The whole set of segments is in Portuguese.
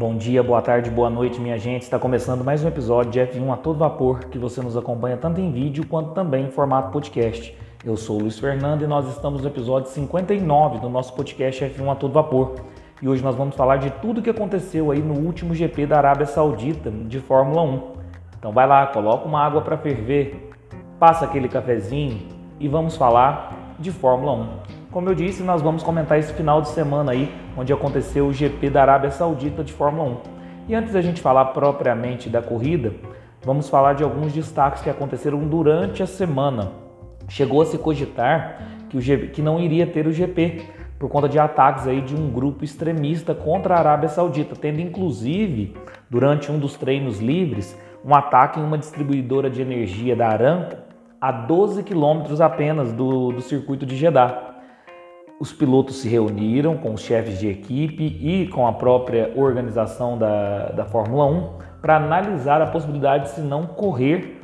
Bom dia, boa tarde, boa noite, minha gente. Está começando mais um episódio de F1 a todo vapor que você nos acompanha tanto em vídeo quanto também em formato podcast. Eu sou o Luiz Fernando e nós estamos no episódio 59 do nosso podcast F1 a todo vapor. E hoje nós vamos falar de tudo o que aconteceu aí no último GP da Arábia Saudita de Fórmula 1. Então vai lá, coloca uma água para ferver, passa aquele cafezinho e vamos falar de Fórmula 1. Como eu disse, nós vamos comentar esse final de semana aí, onde aconteceu o GP da Arábia Saudita de Fórmula 1. E antes da gente falar propriamente da corrida, vamos falar de alguns destaques que aconteceram durante a semana. Chegou a se cogitar que, o GP, que não iria ter o GP por conta de ataques aí de um grupo extremista contra a Arábia Saudita, tendo inclusive, durante um dos treinos livres, um ataque em uma distribuidora de energia da Aramco a 12 quilômetros apenas do, do circuito de Jeddah os pilotos se reuniram com os chefes de equipe e com a própria organização da, da Fórmula 1 para analisar a possibilidade de se não correr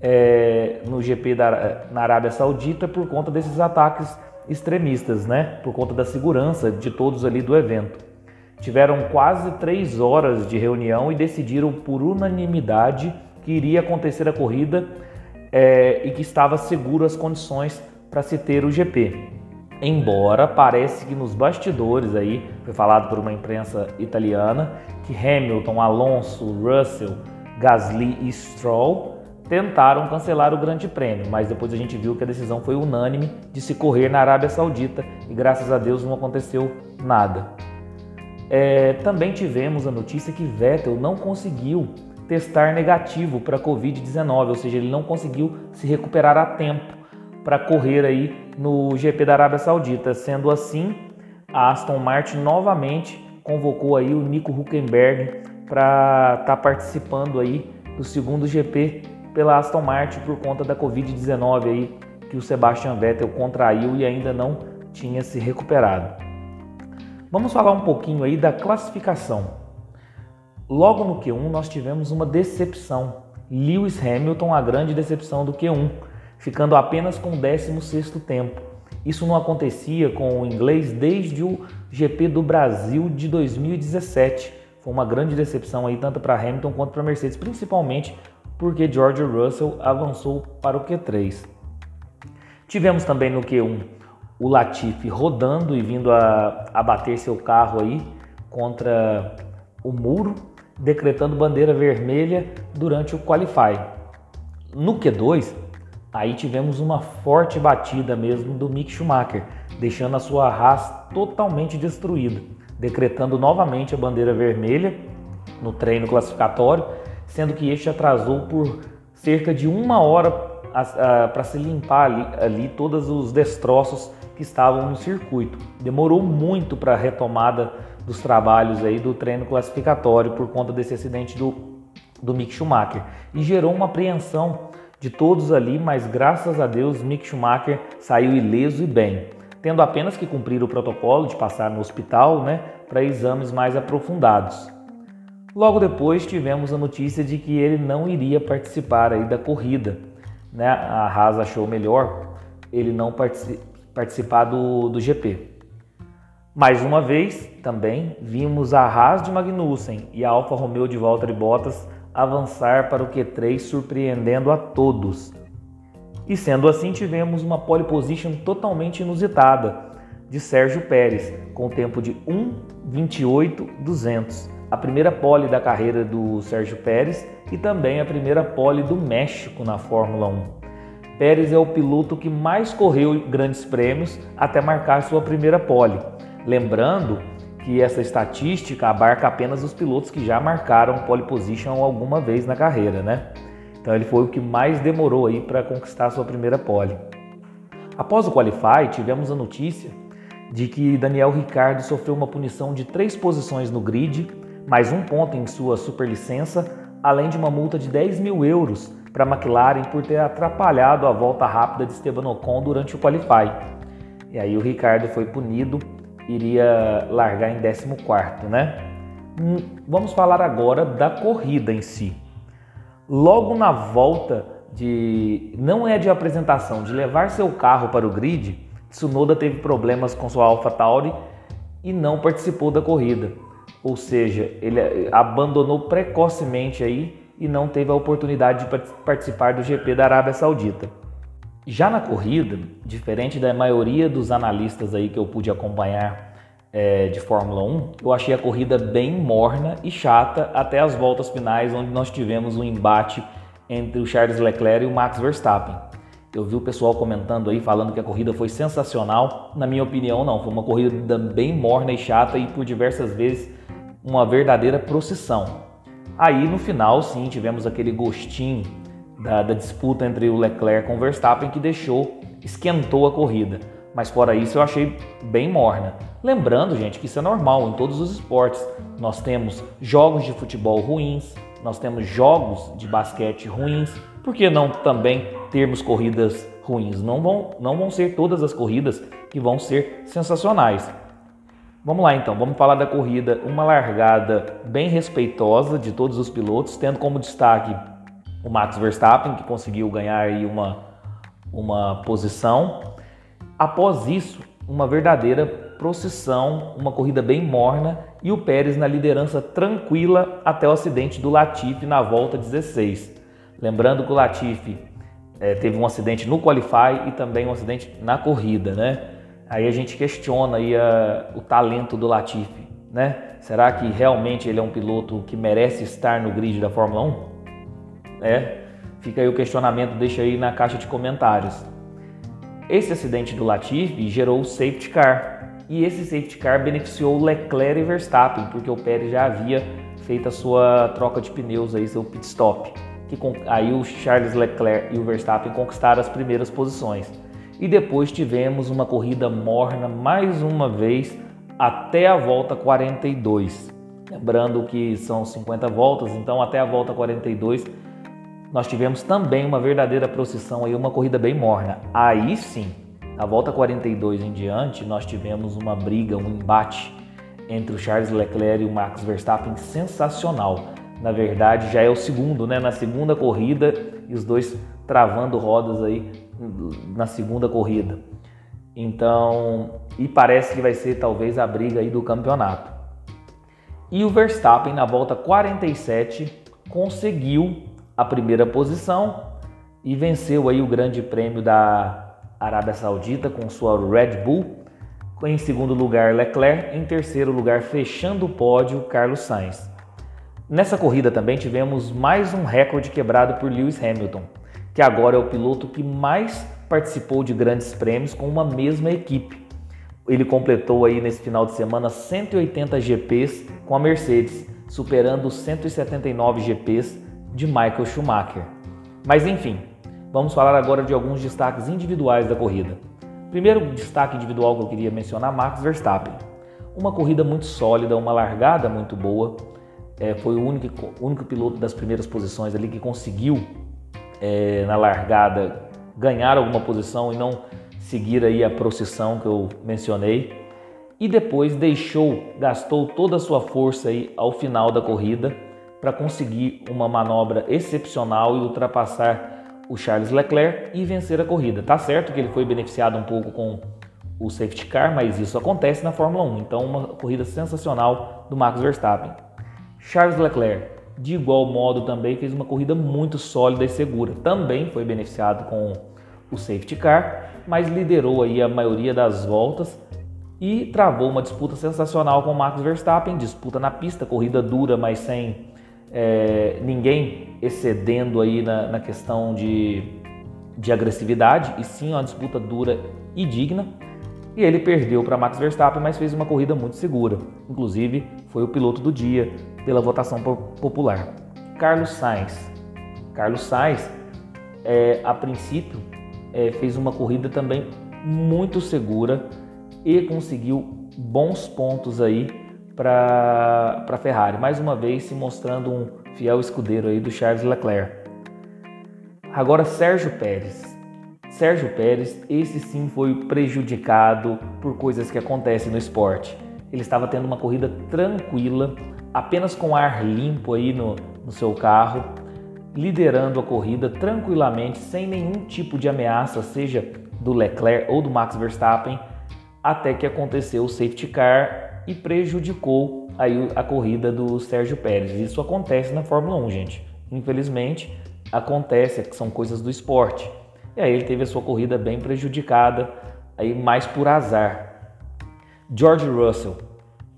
é, no GP da, na Arábia Saudita por conta desses ataques extremistas, né? por conta da segurança de todos ali do evento. Tiveram quase três horas de reunião e decidiram por unanimidade que iria acontecer a corrida é, e que estava seguro as condições para se ter o GP. Embora parece que nos bastidores aí, foi falado por uma imprensa italiana, que Hamilton, Alonso, Russell, Gasly e Stroll tentaram cancelar o Grande Prêmio, mas depois a gente viu que a decisão foi unânime de se correr na Arábia Saudita e graças a Deus não aconteceu nada. É, também tivemos a notícia que Vettel não conseguiu testar negativo para a Covid-19, ou seja, ele não conseguiu se recuperar a tempo para correr aí no GP da Arábia Saudita. Sendo assim, a Aston Martin novamente convocou aí o Nico Huckenberg para estar tá participando aí do segundo GP pela Aston Martin por conta da Covid-19 aí que o Sebastian Vettel contraiu e ainda não tinha se recuperado. Vamos falar um pouquinho aí da classificação. Logo no Q1 nós tivemos uma decepção. Lewis Hamilton, a grande decepção do Q1 ficando apenas com o 16º tempo. Isso não acontecia com o inglês desde o GP do Brasil de 2017. Foi uma grande decepção aí tanto para Hamilton quanto para Mercedes, principalmente porque George Russell avançou para o Q3. Tivemos também no Q1 o Latifi rodando e vindo a, a bater seu carro aí contra o muro, decretando bandeira vermelha durante o qualify. No Q2, Aí tivemos uma forte batida mesmo do Mick Schumacher, deixando a sua Haas totalmente destruída, decretando novamente a bandeira vermelha no treino classificatório, sendo que este atrasou por cerca de uma hora para se limpar ali, ali todos os destroços que estavam no circuito. Demorou muito para a retomada dos trabalhos aí do treino classificatório por conta desse acidente do, do Mick Schumacher e gerou uma apreensão de todos ali, mas graças a Deus Mick Schumacher saiu ileso e bem, tendo apenas que cumprir o protocolo de passar no hospital né, para exames mais aprofundados. Logo depois tivemos a notícia de que ele não iria participar aí da corrida. Né? A Haas achou melhor ele não participar do, do GP. Mais uma vez, também, vimos a Haas de Magnussen e a Alfa Romeo de Valtteri Bottas avançar para o Q3 surpreendendo a todos. E sendo assim, tivemos uma pole position totalmente inusitada de Sérgio Pérez, com tempo de 1:28.200. A primeira pole da carreira do Sérgio Pérez e também a primeira pole do México na Fórmula 1. Pérez é o piloto que mais correu grandes prêmios até marcar sua primeira pole. Lembrando que essa estatística abarca apenas os pilotos que já marcaram pole position alguma vez na carreira, né? Então ele foi o que mais demorou aí para conquistar sua primeira pole. Após o qualify, tivemos a notícia de que Daniel Ricciardo sofreu uma punição de três posições no grid, mais um ponto em sua superlicença, além de uma multa de 10 mil euros para a McLaren por ter atrapalhado a volta rápida de Esteban Ocon durante o qualify. E aí o Ricardo foi punido iria largar em 14, né? Hum, vamos falar agora da corrida em si. Logo na volta de não é de apresentação, de levar seu carro para o grid, Tsunoda teve problemas com sua AlphaTauri e não participou da corrida. ou seja, ele abandonou precocemente aí e não teve a oportunidade de participar do GP da Arábia Saudita. Já na corrida, diferente da maioria dos analistas aí que eu pude acompanhar é, de Fórmula 1, eu achei a corrida bem morna e chata até as voltas finais, onde nós tivemos um embate entre o Charles Leclerc e o Max Verstappen. Eu vi o pessoal comentando aí, falando que a corrida foi sensacional. Na minha opinião, não. Foi uma corrida bem morna e chata e por diversas vezes uma verdadeira procissão. Aí no final, sim, tivemos aquele gostinho da, da disputa entre o Leclerc com o Verstappen que deixou, esquentou a corrida. Mas fora isso, eu achei bem morna. Lembrando, gente, que isso é normal em todos os esportes. Nós temos jogos de futebol ruins, nós temos jogos de basquete ruins, por que não também termos corridas ruins? Não vão, não vão ser todas as corridas que vão ser sensacionais. Vamos lá então, vamos falar da corrida, uma largada bem respeitosa de todos os pilotos, tendo como destaque o Max Verstappen, que conseguiu ganhar uma, uma posição. Após isso, uma verdadeira procissão, uma corrida bem morna e o Pérez na liderança tranquila até o acidente do Latifi na volta 16. Lembrando que o Latifi é, teve um acidente no Qualify e também um acidente na corrida, né? Aí a gente questiona aí a, o talento do Latifi, né? Será que realmente ele é um piloto que merece estar no grid da Fórmula 1? É, fica aí o questionamento, deixa aí na caixa de comentários. Esse acidente do Latifi gerou o safety car e esse safety car beneficiou Leclerc e Verstappen, porque o Pérez já havia feito a sua troca de pneus aí, seu pit stop. Que aí o Charles Leclerc e o Verstappen conquistaram as primeiras posições e depois tivemos uma corrida morna mais uma vez até a volta 42. Lembrando que são 50 voltas, então até a volta 42 nós tivemos também uma verdadeira procissão aí, uma corrida bem morna. Aí sim, na volta 42 em diante, nós tivemos uma briga, um embate entre o Charles Leclerc e o Max Verstappen sensacional. Na verdade, já é o segundo, né? Na segunda corrida, e os dois travando rodas aí na segunda corrida. Então, e parece que vai ser talvez a briga aí do campeonato. E o Verstappen na volta 47 conseguiu a primeira posição e venceu aí o Grande Prêmio da Arábia Saudita com sua Red Bull. Em segundo lugar, Leclerc. Em terceiro lugar, fechando o pódio, Carlos Sainz. Nessa corrida também tivemos mais um recorde quebrado por Lewis Hamilton que agora é o piloto que mais participou de grandes prêmios com uma mesma equipe. Ele completou aí nesse final de semana 180 GPs com a Mercedes, superando os 179 GPs de Michael Schumacher. Mas enfim, vamos falar agora de alguns destaques individuais da corrida. Primeiro destaque individual que eu queria mencionar, Max Verstappen. Uma corrida muito sólida, uma largada muito boa. É, foi o único, único piloto das primeiras posições ali que conseguiu é, na largada ganhar alguma posição e não seguir aí a procissão que eu mencionei. E depois deixou, gastou toda a sua força aí ao final da corrida para conseguir uma manobra excepcional e ultrapassar o Charles Leclerc e vencer a corrida. Tá certo que ele foi beneficiado um pouco com o safety car, mas isso acontece na Fórmula 1. Então, uma corrida sensacional do Max Verstappen. Charles Leclerc de igual modo também fez uma corrida muito sólida e segura. Também foi beneficiado com o safety car, mas liderou aí a maioria das voltas e travou uma disputa sensacional com o Max Verstappen, disputa na pista, corrida dura, mas sem é, ninguém excedendo aí na, na questão de, de agressividade, e sim uma disputa dura e digna. E ele perdeu para Max Verstappen, mas fez uma corrida muito segura. Inclusive, foi o piloto do dia pela votação popular. Carlos Sainz. Carlos Sainz, é, a princípio, é, fez uma corrida também muito segura e conseguiu bons pontos aí para a Ferrari. Mais uma vez se mostrando um fiel escudeiro aí do Charles Leclerc. Agora Sérgio Pérez. Sérgio Pérez, esse sim foi prejudicado por coisas que acontecem no esporte. Ele estava tendo uma corrida tranquila, apenas com ar limpo aí no, no seu carro, liderando a corrida tranquilamente, sem nenhum tipo de ameaça, seja do Leclerc ou do Max Verstappen, até que aconteceu o safety car e prejudicou aí a corrida do Sérgio Pérez. Isso acontece na Fórmula 1, gente. Infelizmente, acontece, que são coisas do esporte. E aí ele teve a sua corrida bem prejudicada, aí mais por azar. George Russell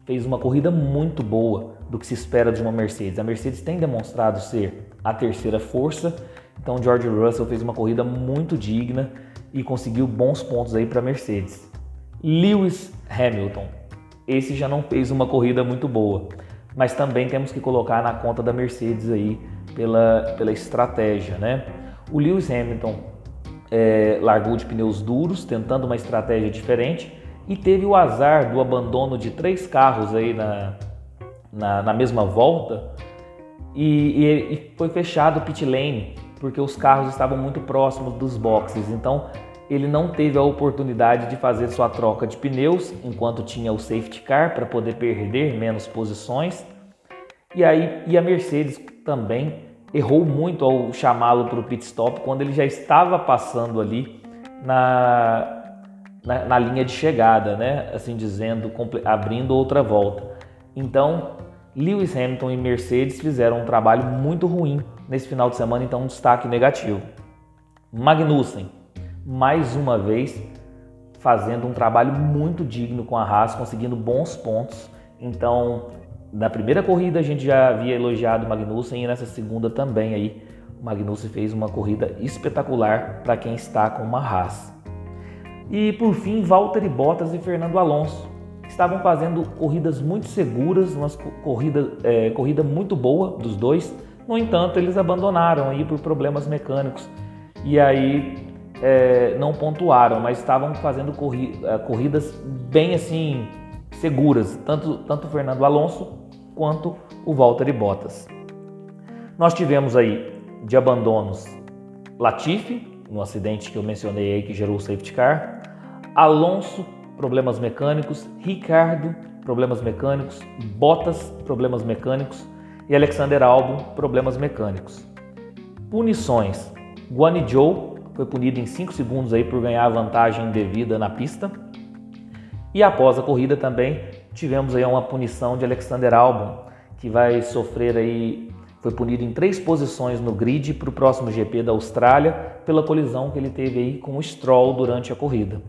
fez uma corrida muito boa do que se espera de uma Mercedes. A Mercedes tem demonstrado ser a terceira força, então George Russell fez uma corrida muito digna e conseguiu bons pontos aí para a Mercedes. Lewis Hamilton, esse já não fez uma corrida muito boa, mas também temos que colocar na conta da Mercedes aí pela, pela estratégia, né? O Lewis Hamilton é, largou de pneus duros, tentando uma estratégia diferente e teve o azar do abandono de três carros aí na, na, na mesma volta e, e, e foi fechado o pit lane porque os carros estavam muito próximos dos boxes. Então ele não teve a oportunidade de fazer sua troca de pneus enquanto tinha o safety car para poder perder menos posições. E aí e a Mercedes também errou muito ao chamá-lo para o pit stop quando ele já estava passando ali na, na, na, linha de chegada, né? Assim dizendo, abrindo outra volta. Então, Lewis Hamilton e Mercedes fizeram um trabalho muito ruim nesse final de semana, então um destaque negativo. Magnussen, mais uma vez, fazendo um trabalho muito digno com a Haas, conseguindo bons pontos. Então, na primeira corrida a gente já havia elogiado o Magnussen e nessa segunda também aí o Magnussen fez uma corrida espetacular para quem está com uma Haas. E por fim, Valtteri Bottas e Fernando Alonso estavam fazendo corridas muito seguras, uma corrida, é, corrida muito boa dos dois. No entanto, eles abandonaram aí por problemas mecânicos e aí é, não pontuaram, mas estavam fazendo corri é, corridas bem assim seguras, tanto tanto o Fernando Alonso quanto o Valtteri Bottas. Nós tivemos aí de abandonos Latifi, no acidente que eu mencionei aí que gerou o safety car, Alonso, problemas mecânicos, Ricardo, problemas mecânicos, Bottas, problemas mecânicos e Alexander Albon, problemas mecânicos. Punições: Guan Zhou foi punido em 5 segundos aí por ganhar vantagem devida na pista. E após a corrida também tivemos aí uma punição de Alexander Albon, que vai sofrer aí, foi punido em três posições no grid para o próximo GP da Austrália pela colisão que ele teve aí com o Stroll durante a corrida.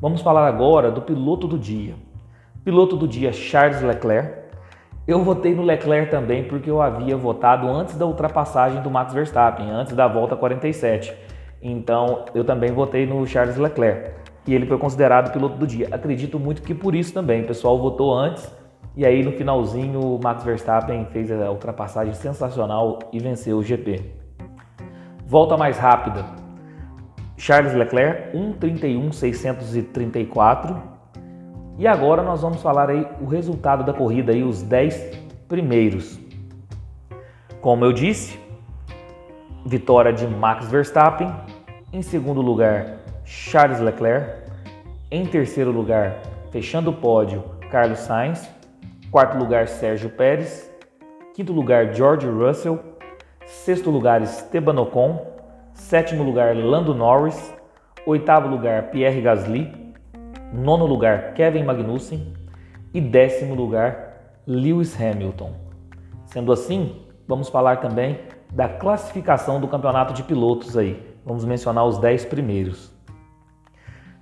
Vamos falar agora do piloto do dia. Piloto do dia Charles Leclerc. Eu votei no Leclerc também porque eu havia votado antes da ultrapassagem do Max Verstappen, antes da volta 47. Então eu também votei no Charles Leclerc e ele foi considerado piloto do dia. Acredito muito que por isso também, o pessoal votou antes e aí no finalzinho o Max Verstappen fez a ultrapassagem sensacional e venceu o GP. Volta mais rápida. Charles Leclerc 1:31.634. E agora nós vamos falar aí o resultado da corrida aí os 10 primeiros. Como eu disse, vitória de Max Verstappen, em segundo lugar Charles Leclerc. Em terceiro lugar, fechando o pódio, Carlos Sainz. Quarto lugar, Sérgio Pérez. Quinto lugar, George Russell. Sexto lugar, Esteban Ocon. Sétimo lugar, Lando Norris. Oitavo lugar, Pierre Gasly. Nono lugar, Kevin Magnussen. E décimo lugar, Lewis Hamilton. Sendo assim, vamos falar também da classificação do campeonato de pilotos aí. Vamos mencionar os 10 primeiros.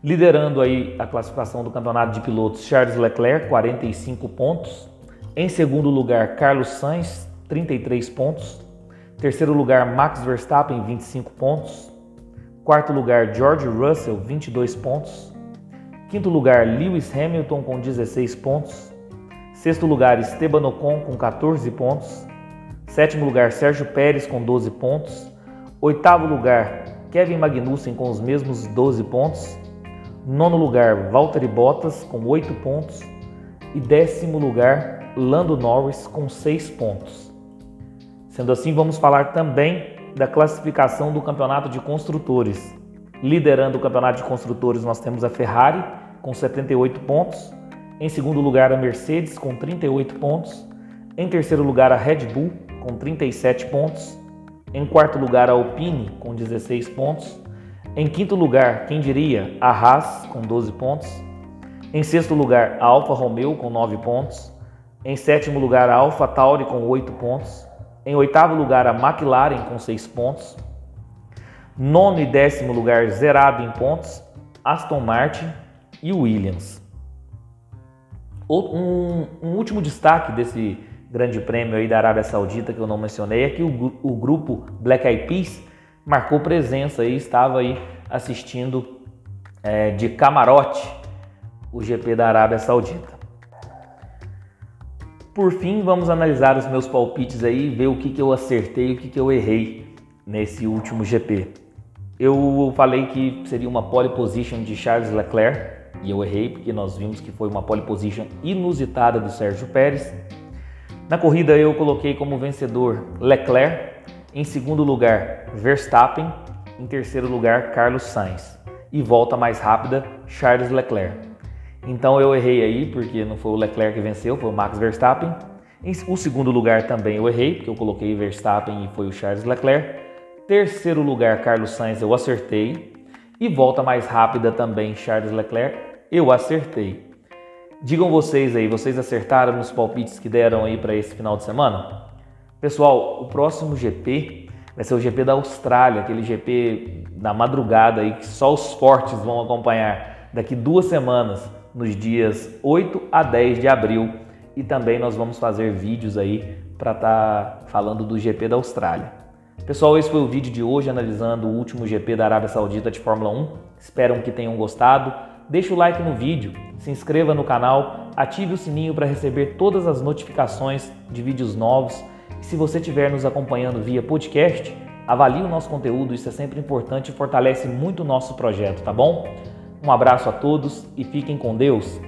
Liderando aí a classificação do campeonato de pilotos, Charles Leclerc, 45 pontos. Em segundo lugar, Carlos Sainz, 33 pontos. Terceiro lugar, Max Verstappen, 25 pontos. Quarto lugar, George Russell, 22 pontos. Quinto lugar, Lewis Hamilton, com 16 pontos. Sexto lugar, Esteban Ocon, com 14 pontos. Sétimo lugar, Sérgio Pérez, com 12 pontos. Oitavo lugar, Kevin Magnussen, com os mesmos 12 pontos. Nono lugar, Valtteri Bottas com 8 pontos. E décimo lugar, Lando Norris com 6 pontos. Sendo assim, vamos falar também da classificação do campeonato de construtores. Liderando o campeonato de construtores, nós temos a Ferrari com 78 pontos. Em segundo lugar, a Mercedes com 38 pontos. Em terceiro lugar, a Red Bull com 37 pontos. Em quarto lugar, a Alpine com 16 pontos. Em quinto lugar, quem diria? A Haas com 12 pontos. Em sexto lugar, a Alfa Romeo com 9 pontos. Em sétimo lugar, a Alpha Tauri com 8 pontos. Em oitavo lugar, a McLaren com 6 pontos. Nono e décimo lugar, zerado em pontos, Aston Martin e Williams. Um, um, último destaque desse grande prêmio aí da Arábia Saudita que eu não mencionei é que o, o grupo Black Eyed Peas marcou presença e estava aí assistindo é, de camarote o GP da Arábia Saudita. Por fim, vamos analisar os meus palpites aí, ver o que, que eu acertei e o que, que eu errei nesse último GP. Eu falei que seria uma pole position de Charles Leclerc e eu errei porque nós vimos que foi uma pole position inusitada do Sérgio Pérez. Na corrida eu coloquei como vencedor Leclerc, em segundo lugar Verstappen, em terceiro lugar Carlos Sainz e volta mais rápida Charles Leclerc. Então eu errei aí porque não foi o Leclerc que venceu, foi o Max Verstappen. Em o segundo lugar também eu errei porque eu coloquei Verstappen e foi o Charles Leclerc. Terceiro lugar, Carlos Sainz, eu acertei. E volta mais rápida também, Charles Leclerc, eu acertei. Digam vocês aí, vocês acertaram nos palpites que deram aí para esse final de semana? Pessoal, o próximo GP vai ser o GP da Austrália, aquele GP na madrugada aí que só os fortes vão acompanhar daqui duas semanas, nos dias 8 a 10 de abril. E também nós vamos fazer vídeos aí para estar tá falando do GP da Austrália. Pessoal, esse foi o vídeo de hoje analisando o último GP da Arábia Saudita de Fórmula 1. Espero que tenham gostado. Deixe o like no vídeo, se inscreva no canal, ative o sininho para receber todas as notificações de vídeos novos. E se você estiver nos acompanhando via podcast, avalie o nosso conteúdo, isso é sempre importante e fortalece muito o nosso projeto, tá bom? Um abraço a todos e fiquem com Deus.